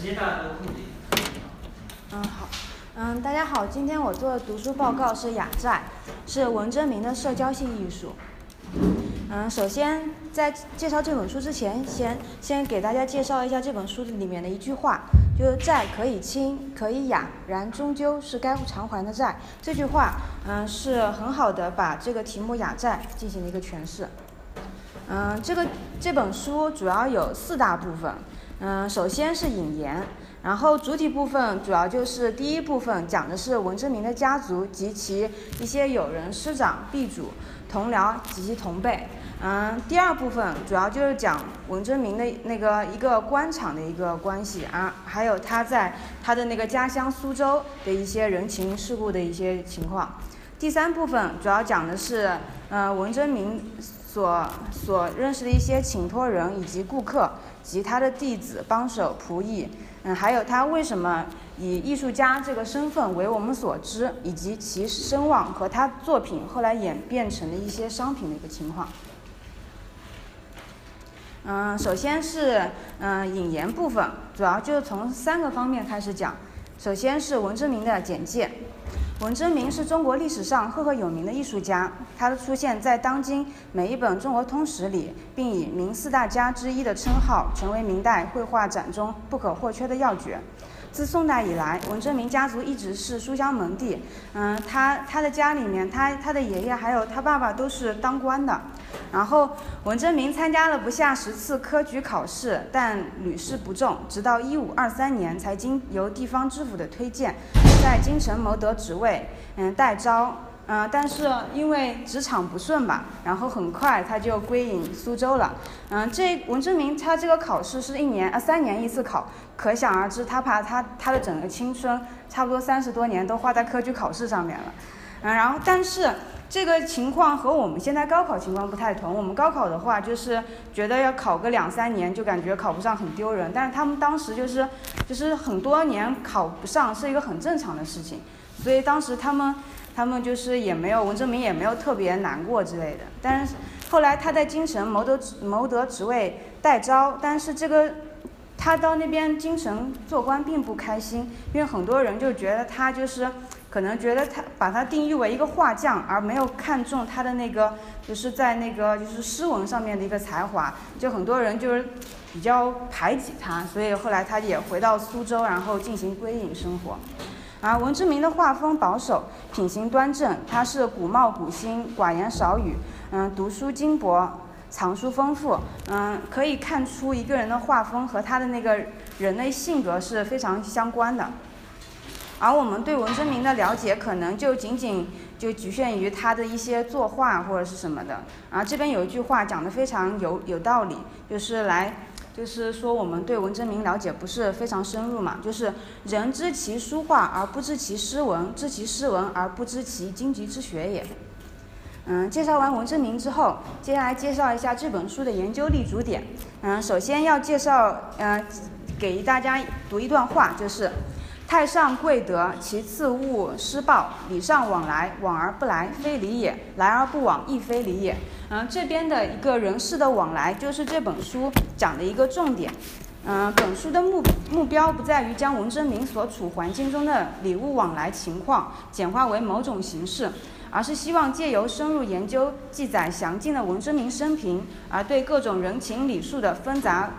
时间大家都控制。嗯，好。嗯，大家好，今天我做的读书报告是《雅债》，是文征明的社交性艺术。嗯，首先在介绍这本书之前，先先给大家介绍一下这本书里面的一句话，就是“债可以轻，可以雅，然终究是该偿还的债”。这句话，嗯，是很好的把这个题目“雅债”进行了一个诠释。嗯，这个这本书主要有四大部分。嗯，首先是引言，然后主体部分主要就是第一部分讲的是文征明的家族及其一些友人、师长、地主、同僚及其同辈。嗯，第二部分主要就是讲文征明的那个一个官场的一个关系啊，还有他在他的那个家乡苏州的一些人情世故的一些情况。第三部分主要讲的是，呃，文征明所所认识的一些请托人以及顾客及他的弟子、帮手、仆役，嗯，还有他为什么以艺术家这个身份为我们所知，以及其声望和他作品后来演变成的一些商品的一个情况。嗯，首先是嗯引言部分，主要就是从三个方面开始讲。首先是文征明的简介。文征明是中国历史上赫赫有名的艺术家，他的出现在当今每一本中国通史里，并以明四大家之一的称号，成为明代绘画展中不可或缺的要角。自宋代以来，文征明家族一直是书香门第。嗯，他他的家里面，他他的爷爷还有他爸爸都是当官的。然后，文征明参加了不下十次科举考试，但屡试不中，直到一五二三年才经由地方知府的推荐，在京城谋得职位，嗯，代招，嗯，但是因为职场不顺吧，然后很快他就归隐苏州了。嗯，这文征明他这个考试是一年呃三年一次考，可想而知，他把他他的整个青春差不多三十多年都花在科举考试上面了。嗯，然后但是。这个情况和我们现在高考情况不太同。我们高考的话，就是觉得要考个两三年，就感觉考不上很丢人。但是他们当时就是，就是很多年考不上是一个很正常的事情。所以当时他们，他们就是也没有文征明也没有特别难过之类的。但是后来他在京城谋得谋得职位代招，但是这个他到那边京城做官并不开心，因为很多人就觉得他就是。可能觉得他把他定义为一个画匠，而没有看中他的那个，就是在那个就是诗文上面的一个才华，就很多人就是比较排挤他，所以后来他也回到苏州，然后进行归隐生活。而文征明的画风保守，品行端正，他是古貌古心，寡言少语，嗯，读书精博，藏书丰富，嗯，可以看出一个人的画风和他的那个人类性格是非常相关的。而我们对文征明的了解，可能就仅仅就局限于他的一些作画或者是什么的。啊，这边有一句话讲的非常有有道理，就是来，就是说我们对文征明了解不是非常深入嘛，就是人知其书画而不知其诗文，知其诗文而不知其经籍之学也。嗯，介绍完文征明之后，接下来介绍一下这本书的研究立足点。嗯，首先要介绍，嗯，给大家读一段话，就是。太上贵德，其次务施暴。礼尚往来，往而不来，非礼也；来而不往，亦非礼也。嗯，这边的一个人事的往来，就是这本书讲的一个重点。嗯，本书的目目标不在于将文征明所处环境中的礼物往来情况简化为某种形式，而是希望借由深入研究记载详尽的文征明生平，而对各种人情礼数的纷杂。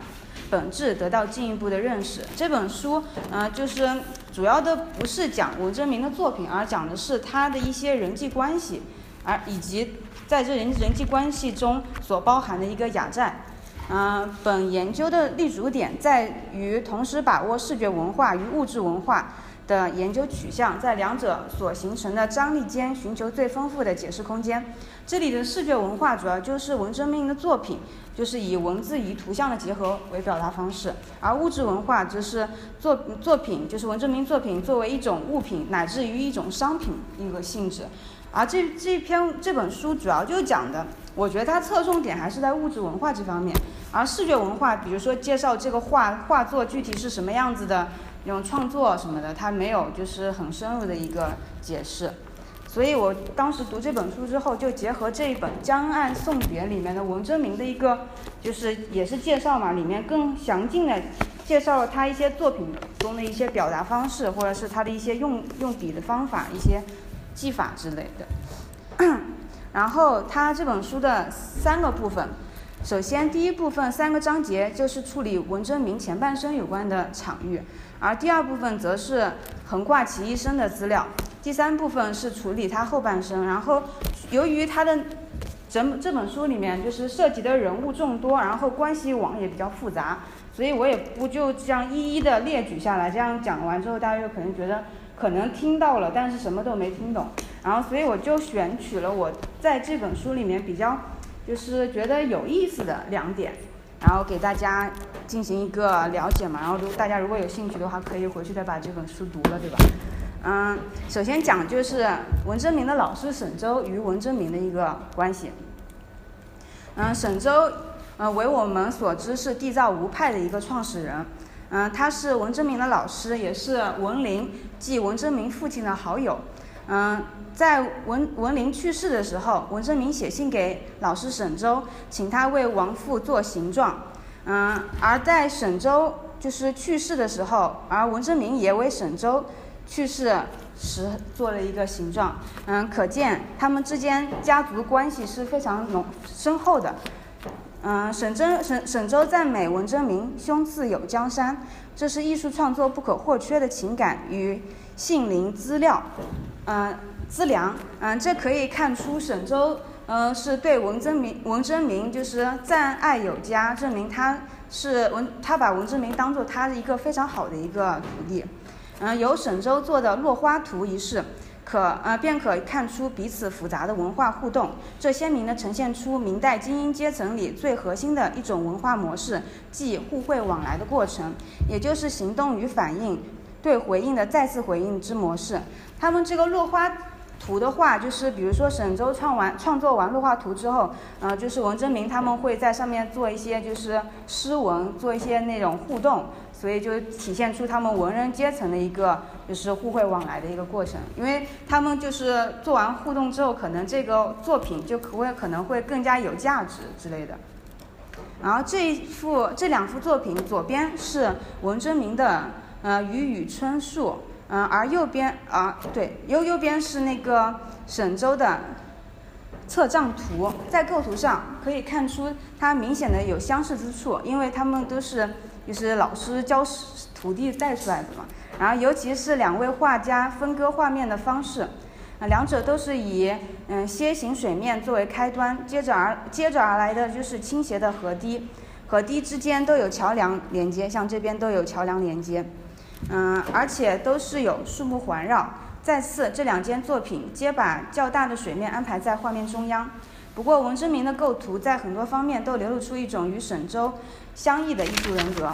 本质得到进一步的认识。这本书，呃，就是主要的不是讲文征明的作品，而讲的是他的一些人际关系，而以及在这人人际关系中所包含的一个雅债。嗯，本研究的立足点在于同时把握视觉文化与物质文化的研究取向，在两者所形成的张力间寻求最丰富的解释空间。这里的视觉文化主要就是文征明的作品。就是以文字与图像的结合为表达方式，而物质文化则是作作品，就是文征明作品作为一种物品乃至于一种商品一个性质。而这这篇这本书主要就讲的，我觉得它侧重点还是在物质文化这方面，而视觉文化，比如说介绍这个画画作具体是什么样子的那种创作什么的，它没有就是很深入的一个解释。所以我当时读这本书之后，就结合这一本《江岸送别》里面的文征明的一个，就是也是介绍嘛，里面更详尽的介绍了他一些作品中的一些表达方式，或者是他的一些用用笔的方法、一些技法之类的。然后他这本书的三个部分，首先第一部分三个章节就是处理文征明前半生有关的场域，而第二部分则是横跨其一生的资料，第三部分是处理他后半生。然后由于他的整这本书里面就是涉及的人物众多，然后关系网也比较复杂，所以我也不就这样一一的列举下来。这样讲完之后，大家又可能觉得可能听到了，但是什么都没听懂。然后，所以我就选取了我在这本书里面比较就是觉得有意思的两点，然后给大家进行一个了解嘛。然后，如大家如果有兴趣的话，可以回去再把这本书读了，对吧？嗯，首先讲就是文征明的老师沈周与文征明的一个关系。嗯，沈周，呃，为我们所知是缔造吴派的一个创始人。嗯，他是文征明的老师，也是文林即文征明父亲的好友。嗯，在文文林去世的时候，文征明写信给老师沈周，请他为亡父做形状。嗯，而在沈周就是去世的时候，而文征明也为沈周去世时做了一个形状。嗯，可见他们之间家族关系是非常浓深厚的。嗯，沈周沈沈周赞美文征明胸次有江山，这是艺术创作不可或缺的情感与性灵资料。嗯，资粮。嗯，这可以看出沈周嗯是对文征明文征明就是赞爱有加，证明他是文他把文征明当做他的一个非常好的一个徒弟。嗯，由沈周做的落花图一式，可呃便可看出彼此复杂的文化互动，这鲜明地呈现出明代精英阶层里最核心的一种文化模式，即互惠往来的过程，也就是行动与反应对回应的再次回应之模式。他们这个落花图的话，就是比如说沈周创完创作完落花图之后，呃，就是文征明他们会在上面做一些就是诗文，做一些那种互动，所以就体现出他们文人阶层的一个就是互惠往来的一个过程。因为他们就是做完互动之后，可能这个作品就可会可能会更加有价值之类的。然后这一幅这两幅作品，左边是文征明的呃《雨雨春树》。嗯，而右边啊，对，右右边是那个沈周的侧账图，在构图上可以看出它明显的有相似之处，因为他们都是就是老师教徒弟带出来的嘛。然后尤其是两位画家分割画面的方式，啊，两者都是以嗯楔形水面作为开端，接着而接着而来的就是倾斜的河堤，河堤之间都有桥梁连接，像这边都有桥梁连接。嗯，而且都是有树木环绕。再次，这两件作品皆把较大的水面安排在画面中央。不过，文征明的构图在很多方面都流露出一种与沈周相异的艺术人格。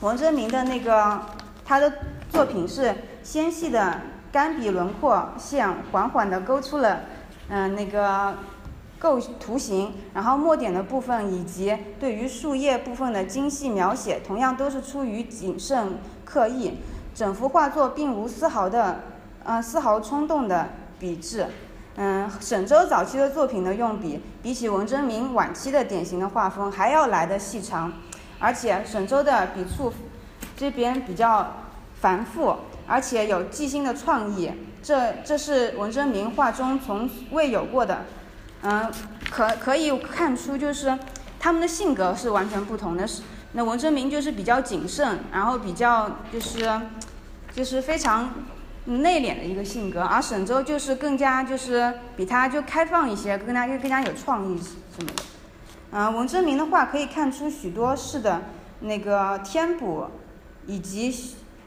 文征明的那个他的作品是纤细的干笔轮廓线，缓缓地勾出了嗯那个构图形，然后墨点的部分以及对于树叶部分的精细描写，同样都是出于谨慎。刻意，整幅画作并无丝毫的，呃，丝毫冲动的笔致。嗯，沈周早期的作品的用笔，比起文征明晚期的典型的画风还要来的细长，而且沈周的笔触这边比较繁复，而且有即兴的创意，这这是文征明画中从未有过的。嗯，可可以看出就是他们的性格是完全不同的。是。那文征明就是比较谨慎，然后比较就是，就是非常内敛的一个性格，而沈周就是更加就是比他就开放一些，更加就更加有创意什么的。嗯，文征明的话可以看出许多事的那个填补以及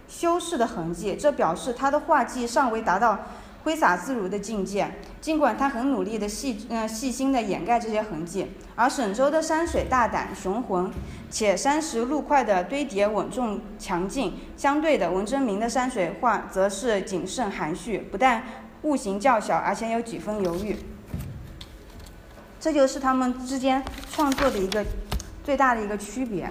修饰的痕迹，这表示他的画技尚未达到。挥洒自如的境界，尽管他很努力的细嗯细心的掩盖这些痕迹，而沈周的山水大胆雄浑，且山石路块的堆叠稳重强劲。相对的，文征明的山水画则是谨慎含蓄，不但物形较小，而且有几分犹豫。这就是他们之间创作的一个最大的一个区别。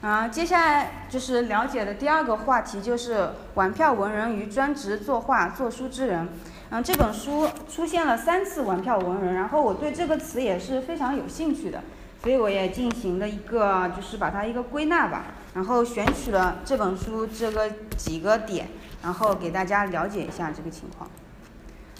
啊，接下来就是了解的第二个话题，就是玩票文人与专职作画作书之人。嗯，这本书出现了三次玩票文人，然后我对这个词也是非常有兴趣的。所以我也进行了一个，就是把它一个归纳吧，然后选取了这本书这个几个点，然后给大家了解一下这个情况。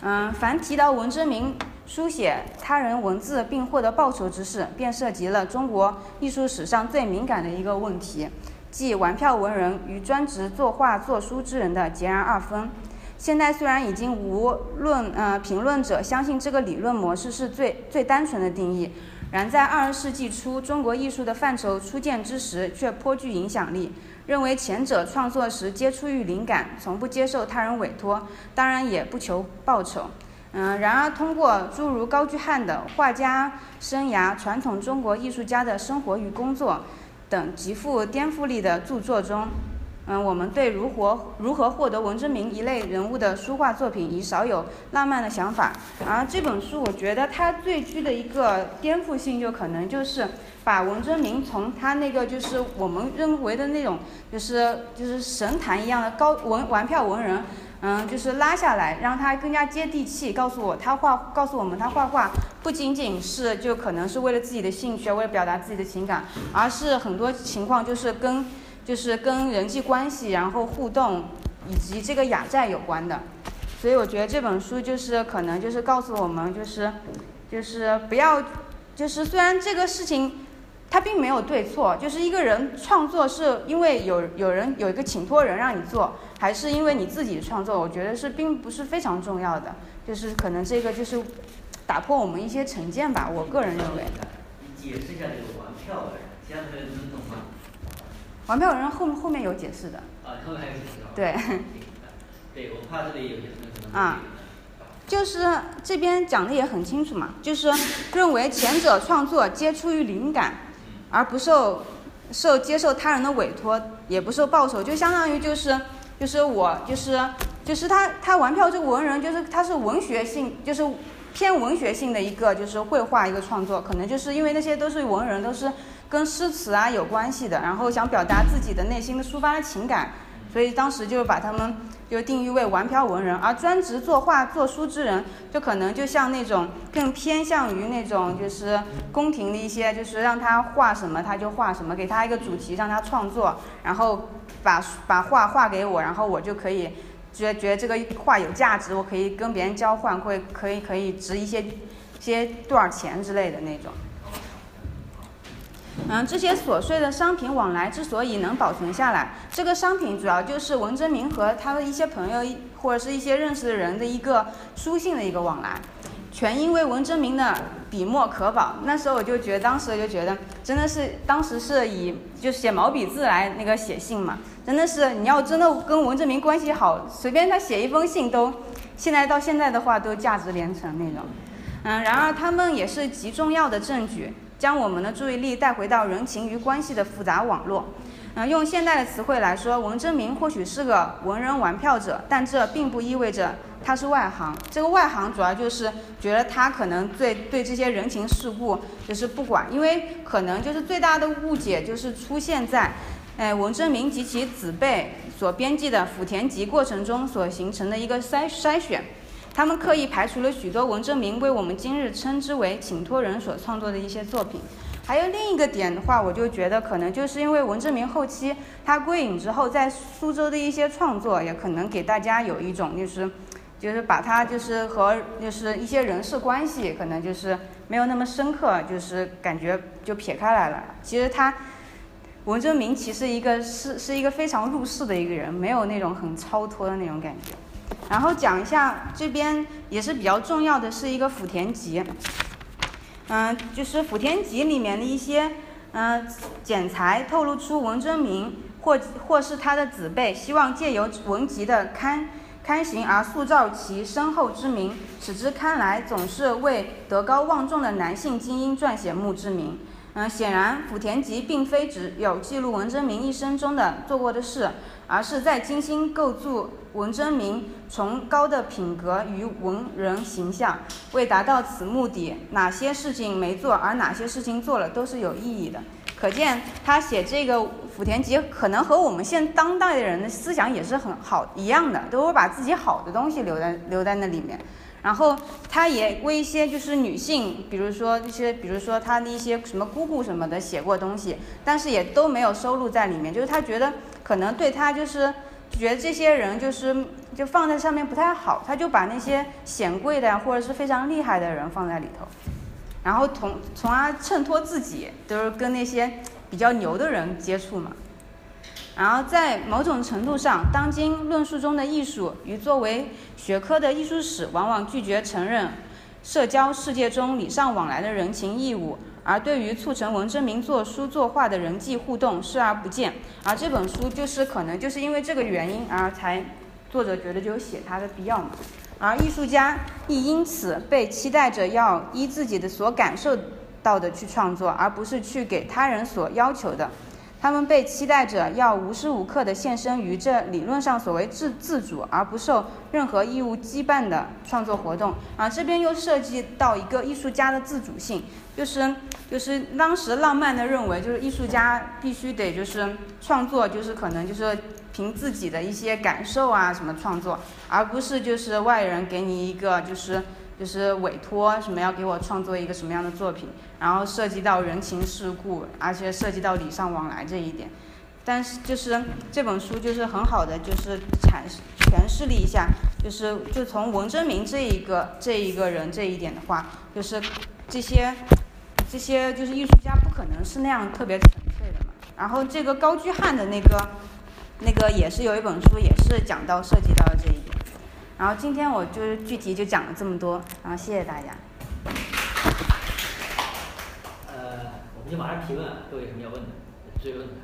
嗯，凡提到文征明书写他人文字并获得报酬之事，便涉及了中国艺术史上最敏感的一个问题，即玩票文人与专职作画作书之人的截然二分。现在虽然已经无论呃评论者相信这个理论模式是最最单纯的定义，然在二十世纪初中国艺术的范畴初建之时，却颇具影响力。认为前者创作时皆出于灵感，从不接受他人委托，当然也不求报酬。嗯，然而通过诸如高居翰的画家生涯、传统中国艺术家的生活与工作等极富颠覆力的著作中。嗯，我们对如何如何获得文征明一类人物的书画作品已少有浪漫的想法。而这本书，我觉得它最具的一个颠覆性，就可能就是把文征明从他那个就是我们认为的那种就是就是神坛一样的高文玩票文人，嗯，就是拉下来，让他更加接地气，告诉我他画，告诉我们他画画不仅仅是就可能是为了自己的兴趣，为了表达自己的情感，而是很多情况就是跟。就是跟人际关系，然后互动，以及这个雅债有关的，所以我觉得这本书就是可能就是告诉我们，就是就是不要，就是虽然这个事情它并没有对错，就是一个人创作是因为有有人有一个请托人让你做，还是因为你自己创作，我觉得是并不是非常重要的，就是可能这个就是打破我们一些成见吧，我个人认为。你解释一下这个玩票的，其他同学能懂吗？玩票人后后面有解释的。啊，后面还有解释对。对，我怕这里有些可能啊，就是这边讲的也很清楚嘛，就是认为前者创作皆出于灵感，而不受受接受他人的委托，也不受报酬，就相当于就是就是我就是就是他他玩票这个文人就是他是文学性就是偏文学性的一个就是绘画一个创作，可能就是因为那些都是文人都是。跟诗词啊有关系的，然后想表达自己的内心的抒发的情感，所以当时就把他们就定义为玩票文人，而专职作画作书之人，就可能就像那种更偏向于那种就是宫廷的一些，就是让他画什么他就画什么，给他一个主题让他创作，然后把把画画给我，然后我就可以觉觉得这个画有价值，我可以跟别人交换，会可以可以值一些些多少钱之类的那种。嗯，这些琐碎的商品往来之所以能保存下来，这个商品主要就是文征明和他的一些朋友或者是一些认识的人的一个书信的一个往来，全因为文征明的笔墨可保。那时候我就觉得，当时就觉得真的是当时是以就写毛笔字来那个写信嘛，真的是你要真的跟文征明关系好，随便他写一封信都，现在到现在的话都价值连城那种。嗯，然而他们也是极重要的证据。将我们的注意力带回到人情与关系的复杂网络。嗯，用现代的词汇来说，文征明或许是个文人玩票者，但这并不意味着他是外行。这个外行主要就是觉得他可能对对这些人情世故就是不管，因为可能就是最大的误解就是出现在，哎，文征明及其子辈所编辑的《福田集》过程中所形成的一个筛筛选。他们刻意排除了许多文征明为我们今日称之为请托人所创作的一些作品。还有另一个点的话，我就觉得可能就是因为文征明后期他归隐之后，在苏州的一些创作，也可能给大家有一种就是，就是把他就是和就是一些人事关系，可能就是没有那么深刻，就是感觉就撇开来了。其实他文征明其实一个是是一个非常入世的一个人，没有那种很超脱的那种感觉。然后讲一下这边也是比较重要的是一个《福田集》，嗯，就是《福田集》里面的一些嗯剪裁，透露出文征明或或是他的子辈希望借由文集的刊刊行而塑造其深厚之名，使之看来总是为德高望重的男性精英撰写墓志铭。嗯，显然《福田集》并非只有记录文征明一生中的做过的事。而是在精心构筑文征明崇高的品格与文人形象，为达到此目的，哪些事情没做，而哪些事情做了，都是有意义的。可见他写这个《福田集》，可能和我们现当代的人的思想也是很好一样的，都会把自己好的东西留在留在那里面。然后他也为一些就是女性，比如说一些，比如说他的一些什么姑姑什么的写过东西，但是也都没有收录在里面。就是他觉得可能对他就是觉得这些人就是就放在上面不太好，他就把那些显贵的或者是非常厉害的人放在里头，然后从从而衬托自己都是跟那些比较牛的人接触嘛。然后在某种程度上，当今论述中的艺术与作为学科的艺术史，往往拒绝承认社交世界中礼尚往来的人情义务，而对于促成文征明作书作画的人际互动视而不见。而这本书就是可能就是因为这个原因，而才作者觉得就有写它的必要嘛。而艺术家亦因此被期待着要依自己的所感受到的去创作，而不是去给他人所要求的。他们被期待着要无时无刻地献身于这理论上所谓自自主而不受任何义务羁绊的创作活动。啊，这边又涉及到一个艺术家的自主性，就是就是当时浪漫的认为，就是艺术家必须得就是创作，就是可能就是凭自己的一些感受啊什么创作，而不是就是外人给你一个就是就是委托什么要给我创作一个什么样的作品。然后涉及到人情世故，而且涉及到礼尚往来这一点，但是就是这本书就是很好的就是阐诠释了一下，就是就从文征明这一个这一个人这一点的话，就是这些这些就是艺术家不可能是那样特别纯粹的嘛。然后这个高居翰的那个那个也是有一本书，也是讲到涉及到这一。然后今天我就是具体就讲了这么多，然后谢谢大家。呃，我们就马上提问，各位有什么要问的、追问的？